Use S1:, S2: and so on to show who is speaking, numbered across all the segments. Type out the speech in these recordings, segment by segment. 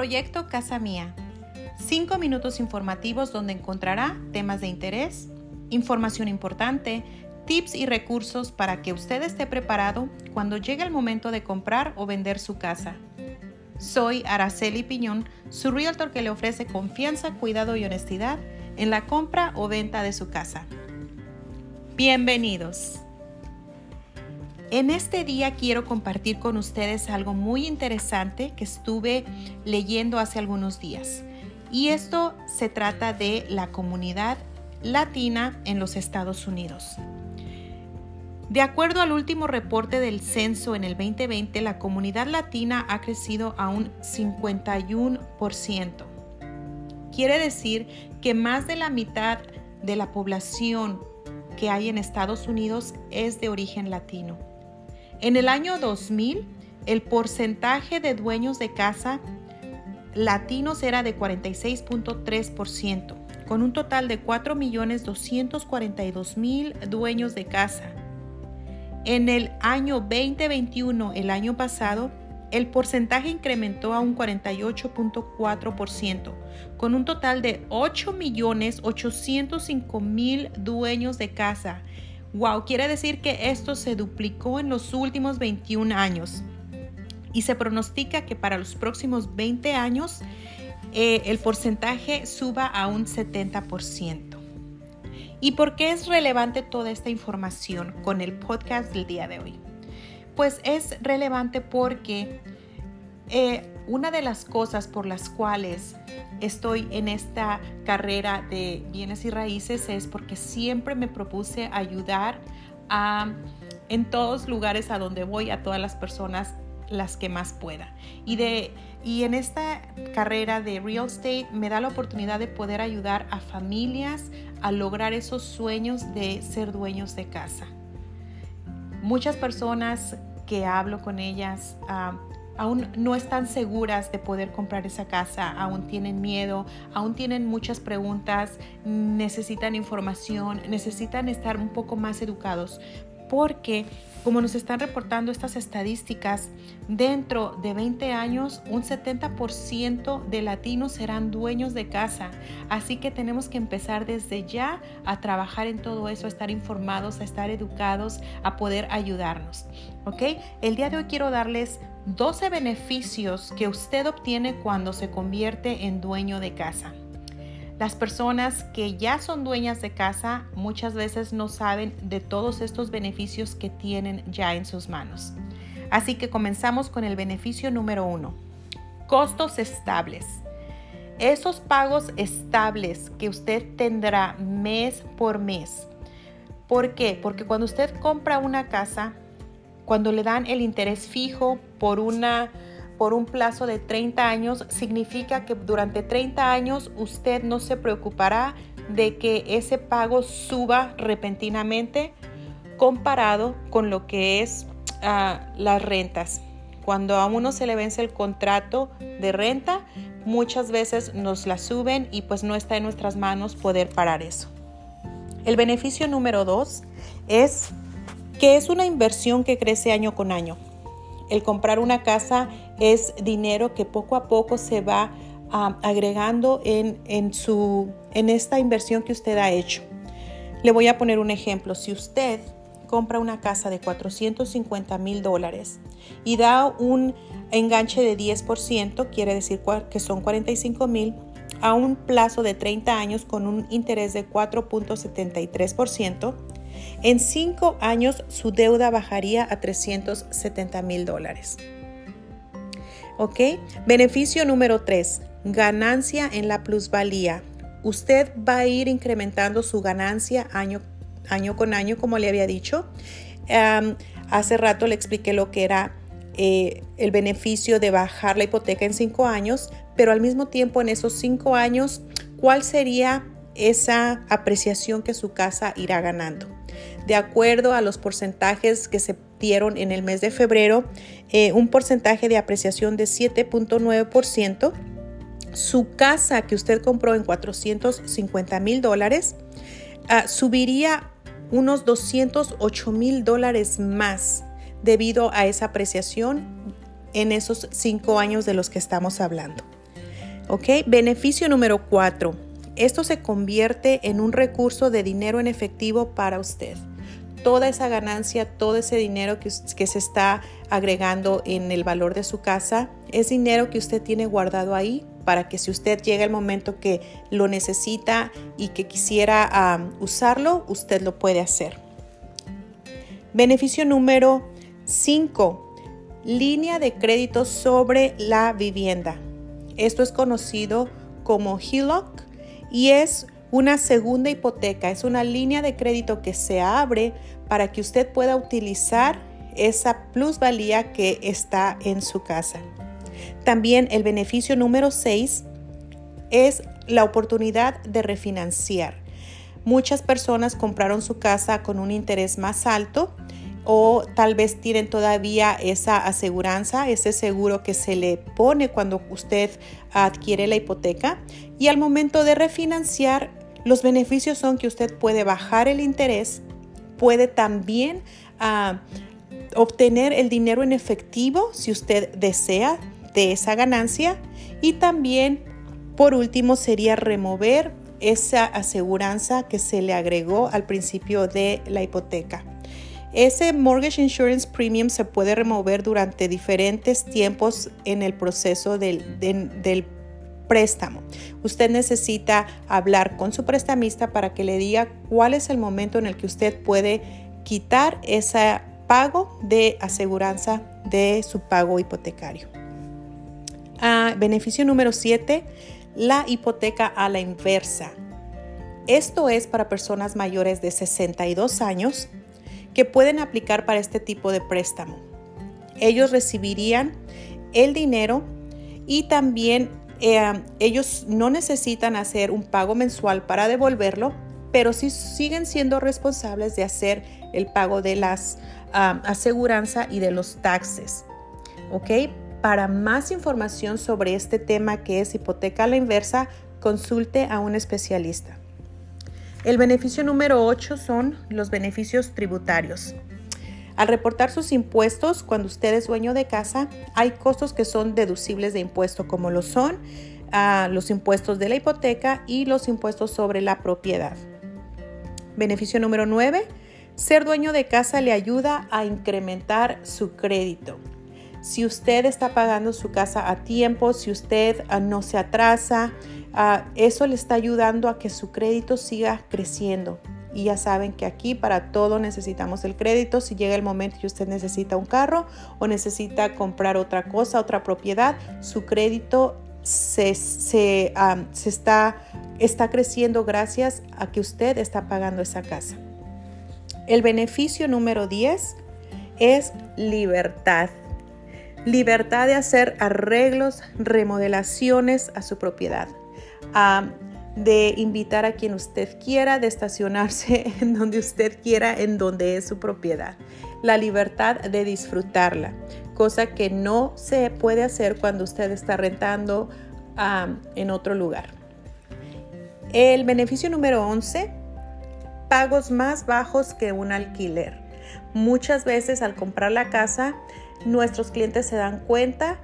S1: Proyecto Casa Mía. Cinco minutos informativos donde encontrará temas de interés, información importante, tips y recursos para que usted esté preparado cuando llegue el momento de comprar o vender su casa. Soy Araceli Piñón, su realtor que le ofrece confianza, cuidado y honestidad en la compra o venta de su casa. Bienvenidos. En este día quiero compartir con ustedes algo muy interesante que estuve leyendo hace algunos días. Y esto se trata de la comunidad latina en los Estados Unidos. De acuerdo al último reporte del censo en el 2020, la comunidad latina ha crecido a un 51%. Quiere decir que más de la mitad de la población que hay en Estados Unidos es de origen latino. En el año 2000, el porcentaje de dueños de casa latinos era de 46.3%, con un total de 4.242.000 dueños de casa. En el año 2021, el año pasado, el porcentaje incrementó a un 48.4%, con un total de 8.805.000 dueños de casa. Wow, quiere decir que esto se duplicó en los últimos 21 años. Y se pronostica que para los próximos 20 años eh, el porcentaje suba a un 70%. ¿Y por qué es relevante toda esta información con el podcast del día de hoy? Pues es relevante porque eh, una de las cosas por las cuales estoy en esta carrera de bienes y raíces es porque siempre me propuse ayudar a, en todos lugares a donde voy a todas las personas las que más pueda. Y, de, y en esta carrera de real estate me da la oportunidad de poder ayudar a familias a lograr esos sueños de ser dueños de casa. Muchas personas que hablo con ellas ah, aún no están seguras de poder comprar esa casa, aún tienen miedo, aún tienen muchas preguntas, necesitan información, necesitan estar un poco más educados porque como nos están reportando estas estadísticas, dentro de 20 años un 70% de latinos serán dueños de casa. Así que tenemos que empezar desde ya a trabajar en todo eso, a estar informados, a estar educados, a poder ayudarnos. ¿Ok? El día de hoy quiero darles 12 beneficios que usted obtiene cuando se convierte en dueño de casa. Las personas que ya son dueñas de casa muchas veces no saben de todos estos beneficios que tienen ya en sus manos. Así que comenzamos con el beneficio número uno. Costos estables. Esos pagos estables que usted tendrá mes por mes. ¿Por qué? Porque cuando usted compra una casa, cuando le dan el interés fijo por una por un plazo de 30 años significa que durante 30 años usted no se preocupará de que ese pago suba repentinamente comparado con lo que es ah, las rentas. Cuando a uno se le vence el contrato de renta, muchas veces nos la suben y pues no está en nuestras manos poder parar eso. El beneficio número dos es que es una inversión que crece año con año. El comprar una casa es dinero que poco a poco se va agregando en, su, en esta inversión que usted ha hecho. Le voy a poner un ejemplo. Si usted compra una casa de 450 mil dólares y da un enganche de 10%, quiere decir que son 45 mil, a un plazo de 30 años con un interés de 4.73%, en cinco años su deuda bajaría a 370 mil dólares. ¿Ok? Beneficio número 3. Ganancia en la plusvalía. Usted va a ir incrementando su ganancia año, año con año, como le había dicho. hace rato le expliqué lo que era eh, el beneficio de bajar la hipoteca en cinco años, pero al mismo tiempo en esos cinco años, ¿cuál sería esa apreciación que su casa irá ganando? de acuerdo a los porcentajes que se dieron en el mes de febrero, eh, un porcentaje de apreciación de 7.9%. Su casa que usted compró en 450 mil dólares ah, subiría unos 208 mil dólares más debido a esa apreciación en esos cinco años de los que estamos hablando. Beneficio número cuatro. Esto se convierte en un recurso de dinero en efectivo para usted. Toda esa ganancia, todo ese dinero que, se está agregando en el valor de su casa, es dinero que usted tiene guardado ahí para que si usted llega el momento que lo necesita y que quisiera usarlo, usted lo puede hacer. Beneficio número 5. Línea de crédito sobre la vivienda. Esto es conocido como HELOC y es una segunda hipoteca, es una línea de crédito que se abre para que usted pueda utilizar esa plusvalía que está en su casa. También el beneficio número 6 es la oportunidad de refinanciar. Muchas personas compraron su casa con un interés más alto o tal vez tienen todavía esa aseguranza, ese seguro que se le pone cuando usted adquiere la hipoteca y al momento de refinanciar los beneficios son que usted puede bajar el interés, puede también ah, obtener el dinero en efectivo si usted desea de esa ganancia y también por último sería remover esa aseguranza que se le agregó al principio de la hipoteca. Ese mortgage insurance premium se puede remover durante diferentes tiempos en el proceso del, préstamo. Usted necesita hablar con su prestamista para que le diga cuál es el momento en el que usted puede quitar ese pago de aseguranza de su pago hipotecario. Ah, beneficio número 7, la hipoteca a la inversa. Esto es para personas mayores de 62 años que pueden aplicar para este tipo de préstamo. Ellos recibirían el dinero y también eh, ellos no necesitan hacer un pago mensual para devolverlo, pero sí siguen siendo responsables de hacer el pago de las uh, aseguranza y de los taxes. ¿Ok? Para más información sobre este tema que es hipoteca a la inversa, consulte a un especialista. El beneficio número 8 son los beneficios tributarios. Al reportar sus impuestos, cuando usted es dueño de casa, hay costos que son deducibles de impuesto, como lo son ah, los impuestos de la hipoteca y los impuestos sobre la propiedad. Beneficio número 9. Ser dueño de casa le ayuda a incrementar su crédito. Si usted está pagando su casa a tiempo, si usted ah, no se atrasa, Ah, eso le está ayudando a que su crédito siga creciendo. Y ya saben que aquí para todo necesitamos el crédito. Si llega el momento que usted necesita un carro o necesita comprar otra cosa, otra propiedad, su crédito se, está, está creciendo gracias a que usted está pagando esa casa. El beneficio número 10 es libertad. Libertad de hacer arreglos, remodelaciones a su propiedad de invitar a quien usted quiera, de estacionarse en donde usted quiera, en donde es su propiedad. La libertad de disfrutarla, cosa que no se puede hacer cuando usted está rentando en otro lugar. El beneficio número 11, pagos más bajos que un alquiler. Muchas veces al comprar la casa, nuestros clientes se dan cuenta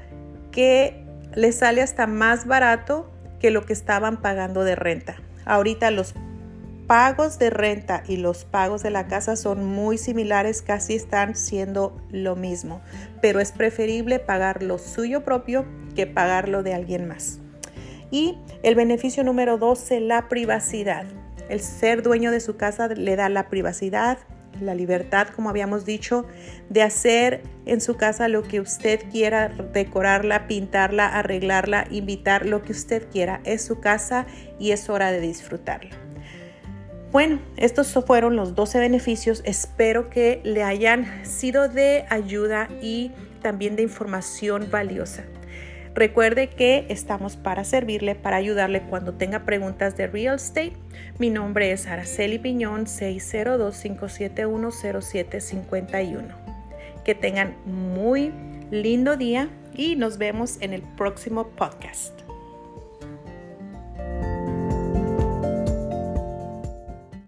S1: que les sale hasta más barato que lo que estaban pagando de renta. Ahorita los pagos de renta y los pagos de la casa son muy similares, casi están siendo lo mismo, pero es preferible pagar lo suyo propio que pagarlo de alguien más. Y el beneficio número 12, la privacidad. El ser dueño de su casa le da la privacidad, la libertad, como habíamos dicho, de hacer en su casa lo que usted quiera, decorarla, pintarla, arreglarla, invitar, lo que usted quiera. Es su casa y es hora de disfrutarla. Bueno, estos fueron los 12 beneficios. Espero que le hayan sido de ayuda y también de información valiosa. Recuerde que estamos para servirle, para ayudarle cuando tenga preguntas de real estate. Mi nombre es Araceli Piñón, 602-571-0751. Que tengan muy lindo día y nos vemos en el próximo podcast.